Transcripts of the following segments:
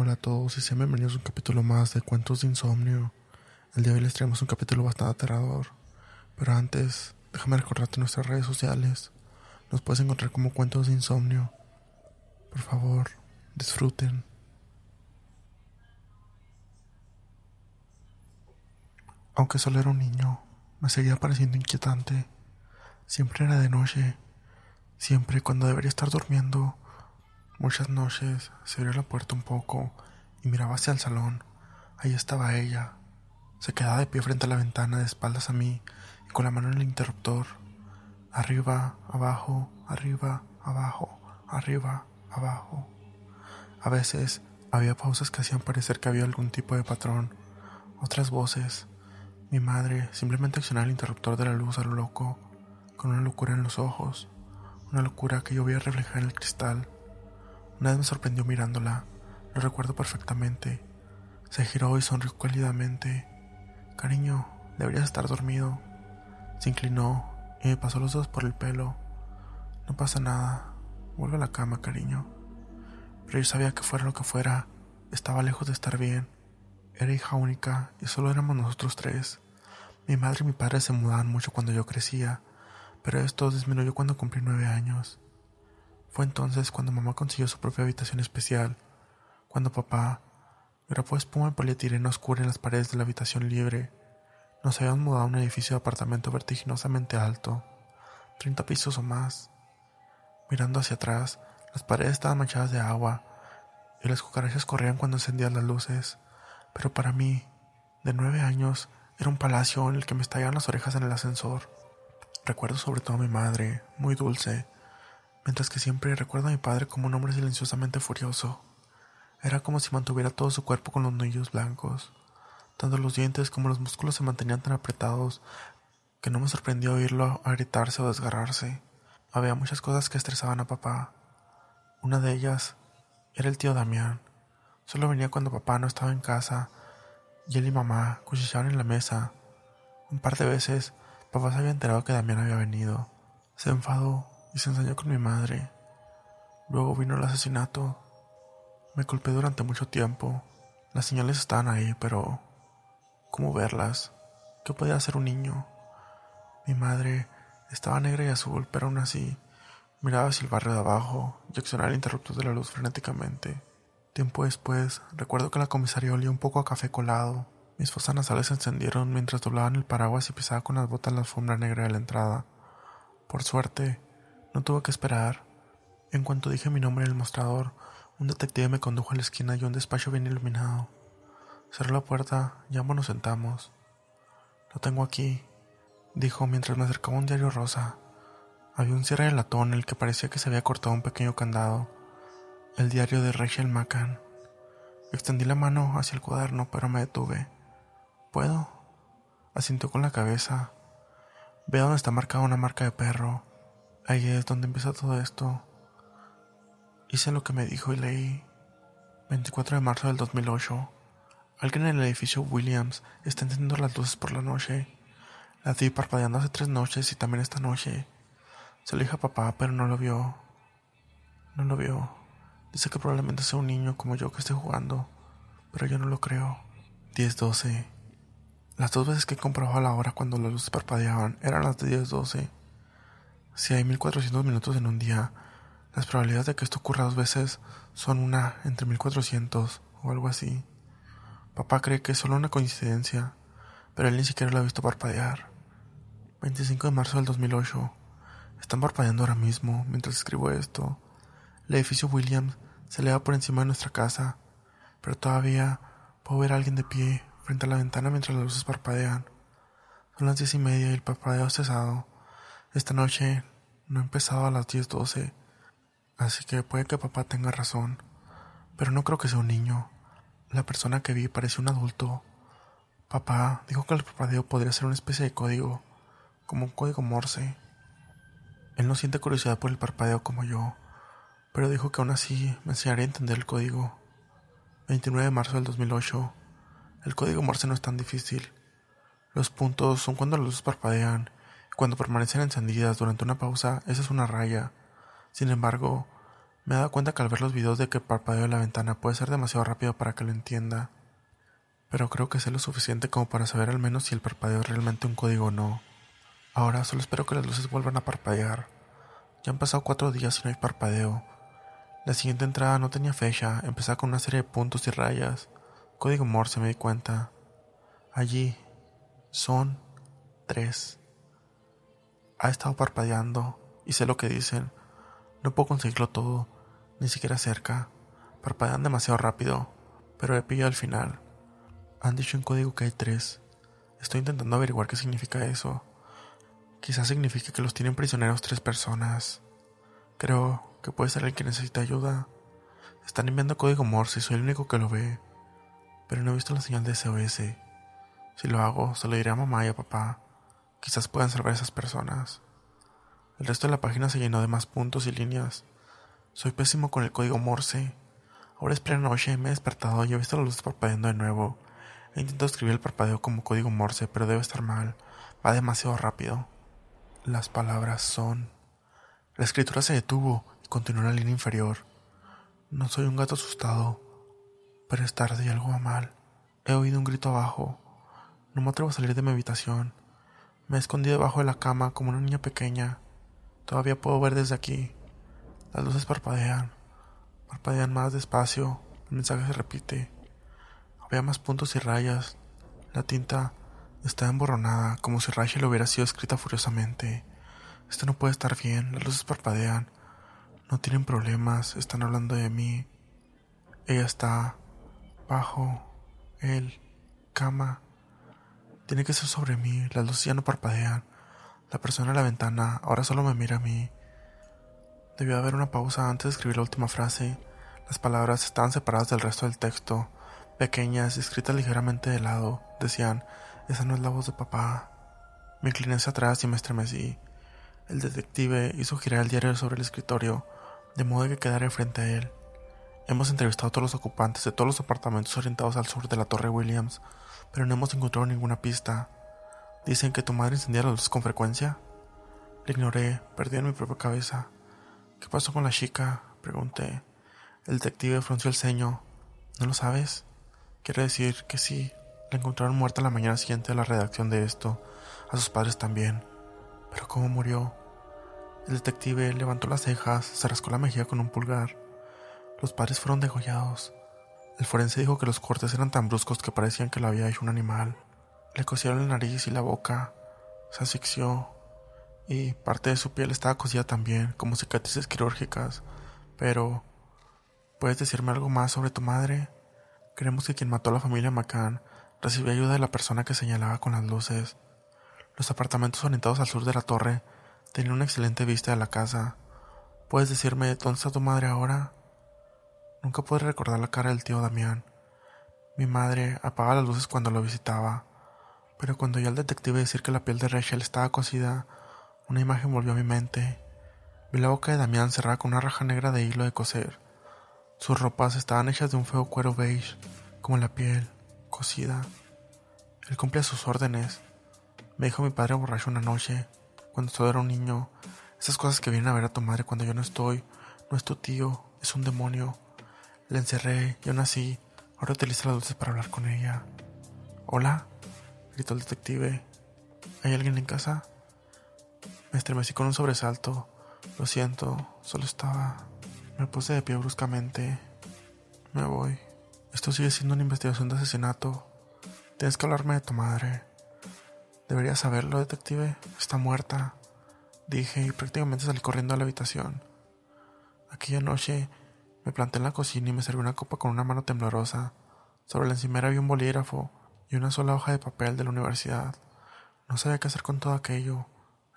Hola a todos y sean bienvenidos a un capítulo más de Cuentos de Insomnio. El día de hoy les traemos un capítulo bastante aterrador. Pero antes, déjame recordarte nuestras redes sociales. Nos puedes encontrar como Cuentos de Insomnio. Por favor, disfruten. Aunque solo era un niño, me seguía pareciendo inquietante. Siempre era de noche. Siempre cuando debería estar durmiendo Muchas noches se abrió la puerta un poco y miraba hacia el salón. Ahí estaba ella. Se quedaba de pie frente a la ventana de espaldas a mí y con la mano en el interruptor. Arriba, abajo, arriba, abajo, arriba, abajo. A veces había pausas que hacían parecer que había algún tipo de patrón. Otras voces. Mi madre simplemente accionaba el interruptor de la luz a lo loco, con una locura en los ojos, una locura que yo veía reflejar en el cristal. Una vez me sorprendió mirándola, lo recuerdo perfectamente. Se giró y sonrió cálidamente. Cariño, deberías estar dormido. Se inclinó y me pasó los dedos por el pelo. No pasa nada. Vuelve a la cama, cariño. Pero yo sabía que fuera lo que fuera, estaba lejos de estar bien. Era hija única y solo éramos nosotros tres. Mi madre y mi padre se mudaban mucho cuando yo crecía, pero esto disminuyó cuando cumplí nueve años. Fue entonces cuando mamá consiguió su propia habitación especial, cuando papá grabó espuma en polietileno oscura en las paredes de la habitación libre. Nos habíamos mudado a un edificio de apartamento vertiginosamente alto, 30 pisos o más. Mirando hacia atrás, las paredes estaban manchadas de agua y las cucarachas corrían cuando encendían las luces. Pero para mí, de nueve años, era un palacio en el que me estallaban las orejas en el ascensor. Recuerdo sobre todo a mi madre, muy dulce, mientras que siempre recuerdo a mi padre como un hombre silenciosamente furioso. Era como si mantuviera todo su cuerpo con los nudillos blancos. Tanto los dientes como los músculos se mantenían tan apretados que no me sorprendió oírlo a gritarse o desgarrarse. Había muchas cosas que estresaban a papá. Una de ellas era el tío Damián. Solo venía cuando papá no estaba en casa y él y mamá cuchillaban en la mesa. Un par de veces papá se había enterado que Damián había venido. Se enfadó y se ensañó con mi madre. Luego vino el asesinato. Me culpé durante mucho tiempo. Las señales estaban ahí, pero ¿cómo verlas? ¿Qué podía hacer un niño? Mi madre estaba negra y azul, pero aún así miraba hacia el barrio de abajo y accionaba el interruptor de la luz frenéticamente. Tiempo después, recuerdo que la comisaría olía un poco a café colado. Mis fosas nasales se encendieron mientras doblaban el paraguas y pisaba con las botas la alfombra negra de la entrada. Por suerte, no tuve que esperar. En cuanto dije mi nombre en el mostrador, un detective me condujo a la esquina y un despacho bien iluminado. Cerró la puerta y ambos nos sentamos. Lo tengo aquí, dijo mientras me acercaba un diario rosa. Había un cierre de latón en el que parecía que se había cortado un pequeño candado. El diario de Rachel Macan. Extendí la mano hacia el cuaderno, pero me detuve. ¿Puedo? Asintió con la cabeza. Veo donde está marcada una marca de perro. Ahí es donde empieza todo esto. Hice lo que me dijo y leí. 24 de marzo del 2008. Alguien en el edificio Williams está encendiendo las luces por la noche. La vi parpadeando hace tres noches y también esta noche. Se lo dije a papá, pero no lo vio. No lo vio. Dice que probablemente sea un niño como yo que esté jugando, pero yo no lo creo. 10-12. Las dos veces que comprobaba la hora cuando las luces parpadeaban eran las de 10-12. Si hay 1400 minutos en un día, las probabilidades de que esto ocurra dos veces son una entre 1400 o algo así. Papá cree que es solo una coincidencia, pero él ni siquiera lo ha visto parpadear. 25 de marzo del 2008. Están parpadeando ahora mismo mientras escribo esto. El edificio Williams se eleva por encima de nuestra casa, pero todavía puedo ver a alguien de pie frente a la ventana mientras las luces parpadean. Son las diez y media y el parpadeo ha cesado. Esta noche no he empezado a las 10:12, así que puede que papá tenga razón, pero no creo que sea un niño. La persona que vi parece un adulto. Papá dijo que el parpadeo podría ser una especie de código, como un código Morse. Él no siente curiosidad por el parpadeo como yo, pero dijo que aún así me enseñaría a entender el código. 29 de marzo del 2008. El código Morse no es tan difícil. Los puntos son cuando las luces parpadean cuando permanecen encendidas durante una pausa, esa es una raya. Sin embargo, Me he dado cuenta que al ver los videos de que parpadeo en la ventana puede ser demasiado rápido para que lo entienda, pero creo que sé lo suficiente como para saber al menos si el parpadeo es realmente un código o no. Ahora solo espero que las luces vuelvan a parpadear. Ya han pasado cuatro días y no hay parpadeo. La siguiente entrada no tenía fecha, empezaba con una serie de puntos y rayas. Código Morse me di cuenta. Allí son tres. Ha estado parpadeando y sé lo que dicen. No puedo conseguirlo todo, ni siquiera cerca. Parpadean demasiado rápido, pero he pillado al final. Han dicho en código que hay tres. Estoy intentando averiguar qué significa eso. Quizás signifique que los tienen prisioneros tres personas. Creo que puede ser el que necesita ayuda. Están enviando código Morse y soy el único que lo ve. Pero no he visto la señal de SOS. Si lo hago, se lo diré a mamá y a papá. Quizás puedan salvar a esas personas. El resto de la página se llenó de más puntos y líneas. Soy pésimo con el código Morse. Ahora es plena noche, me he despertado y he visto las luces parpadeando de nuevo. He intentado escribir el parpadeo como código Morse, pero debe estar mal. Va demasiado rápido. Las palabras son... La escritura se detuvo y continuó en la línea inferior. No soy un gato asustado, pero es tarde y algo va mal. He oído un grito abajo. No me atrevo a salir de mi habitación. Me he escondido debajo de la cama como una niña pequeña. Todavía puedo ver desde aquí. Las luces parpadean. Parpadean más despacio. El mensaje se repite. Había más puntos y rayas. La tinta Está emborronada, como si Rachel hubiera sido escrita furiosamente. Esto no puede estar bien, las luces parpadean. No tienen problemas, están hablando de mí. Ella está bajo el cama. Tiene que ser sobre mí, las luces ya no parpadean. La persona en la ventana ahora solo me mira a mí. Debió haber una pausa antes de escribir la última frase. Las palabras estaban separadas del resto del texto, pequeñas, escritas ligeramente de lado. Decían, esa no es la voz de papá. Me incliné hacia atrás y me estremecí. El detective hizo girar el diario sobre el escritorio, de modo que quedara frente a él. Hemos entrevistado a todos los ocupantes de todos los apartamentos orientados al sur de la Torre Williams, pero no hemos encontrado ninguna pista. Dicen que tu madre encendía las luces con frecuencia. Le ignoré, perdí en mi propia cabeza. ¿Qué pasó con la chica? pregunté. El detective frunció el ceño. ¿No lo sabes? Quiero decir que sí, la encontraron muerta la mañana siguiente a la redacción de esto, a sus padres también. Pero ¿cómo murió? El detective levantó las cejas, se rascó la mejilla con un pulgar. Los padres fueron degollados. El forense dijo que los cortes eran tan bruscos que parecían que lo había hecho un animal. Le cosieron la nariz y la boca, se asfixió, y parte de su piel estaba cosida también, como cicatrices quirúrgicas. Pero, ¿puedes decirme algo más sobre tu madre? Creemos que quien mató a la familia McCann Recibí ayuda de la persona que señalaba con las luces. Los apartamentos orientados al sur de la torre tenían una excelente vista de la casa. ¿Puedes decirme dónde está tu madre ahora? Nunca pude recordar la cara del tío Damián. Mi madre apagaba las luces cuando lo visitaba, pero cuando oí al detective decir que la piel de Rachel estaba cocida, una imagen volvió a mi mente. Vi la boca de Damián cerrada con una raja negra de hilo de coser. Sus ropas estaban hechas de un feo cuero beige, como la piel cocida. Él cumple sus órdenes. Me dijo mi padre borracho una noche, cuando todo era un niño. Esas cosas que vienen a ver a tu madre cuando yo no estoy, no es tu tío, es un demonio. Le encerré y aún así, ahora utiliza las luces para hablar con ella. ¿Hola? gritó el detective. ¿Hay alguien en casa? Me estremecí con un sobresalto. Lo siento, solo estaba... Me puse de pie bruscamente. Me voy. Esto sigue siendo una investigación de asesinato. Tienes que hablarme de tu madre. Deberías saberlo, detective. Está muerta. Dije y prácticamente salí corriendo a la habitación. Aquella noche me planté en la cocina y me serví una copa con una mano temblorosa. Sobre la encimera había un bolígrafo y una sola hoja de papel de la universidad. No sabía qué hacer con todo aquello.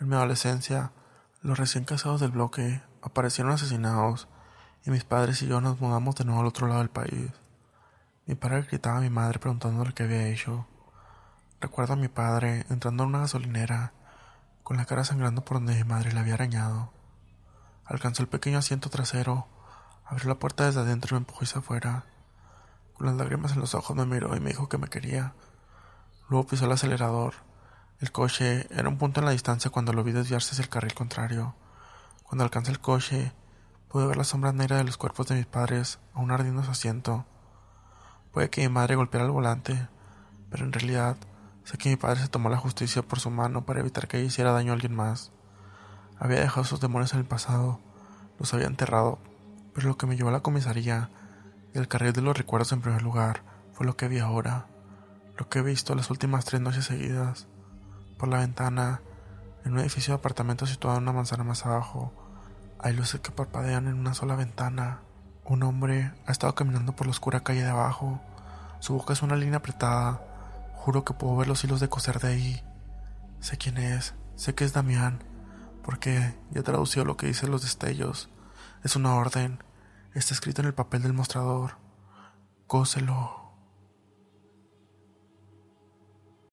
En mi adolescencia, los recién casados del bloque aparecieron asesinados y mis padres y yo nos mudamos de nuevo al otro lado del país. Mi padre gritaba a mi madre preguntándole qué había hecho. Recuerdo a mi padre entrando en una gasolinera, con la cara sangrando por donde mi madre le había arañado. Alcanzó el pequeño asiento trasero, abrió la puerta desde adentro y me empujó hacia afuera. Con las lágrimas en los ojos me miró y me dijo que me quería. Luego pisó el acelerador. El coche era un punto en la distancia cuando lo vi desviarse hacia el carril contrario. Cuando alcancé el coche, Pude ver la sombra negra de los cuerpos de mis padres aún ardiendo su asiento. Puede que mi madre golpeara el volante, pero en realidad sé que mi padre se tomó la justicia por su mano para evitar que hiciera daño a alguien más. Había dejado sus demonios en el pasado, los había enterrado, pero lo que me llevó a la comisaría y el carril de los recuerdos en primer lugar fue lo que vi ahora, lo que he visto las últimas tres noches seguidas. Por la ventana, en un edificio de apartamentos situado en una manzana más abajo, hay luces que parpadean en una sola ventana. Un hombre ha estado caminando por la oscura calle de abajo. Su boca es una línea apretada. Juro que puedo ver los hilos de coser de ahí. Sé quién es. Sé que es Damián. Porque ya he traducido lo que dicen los destellos. Es una orden. Está escrito en el papel del mostrador. Cóselo.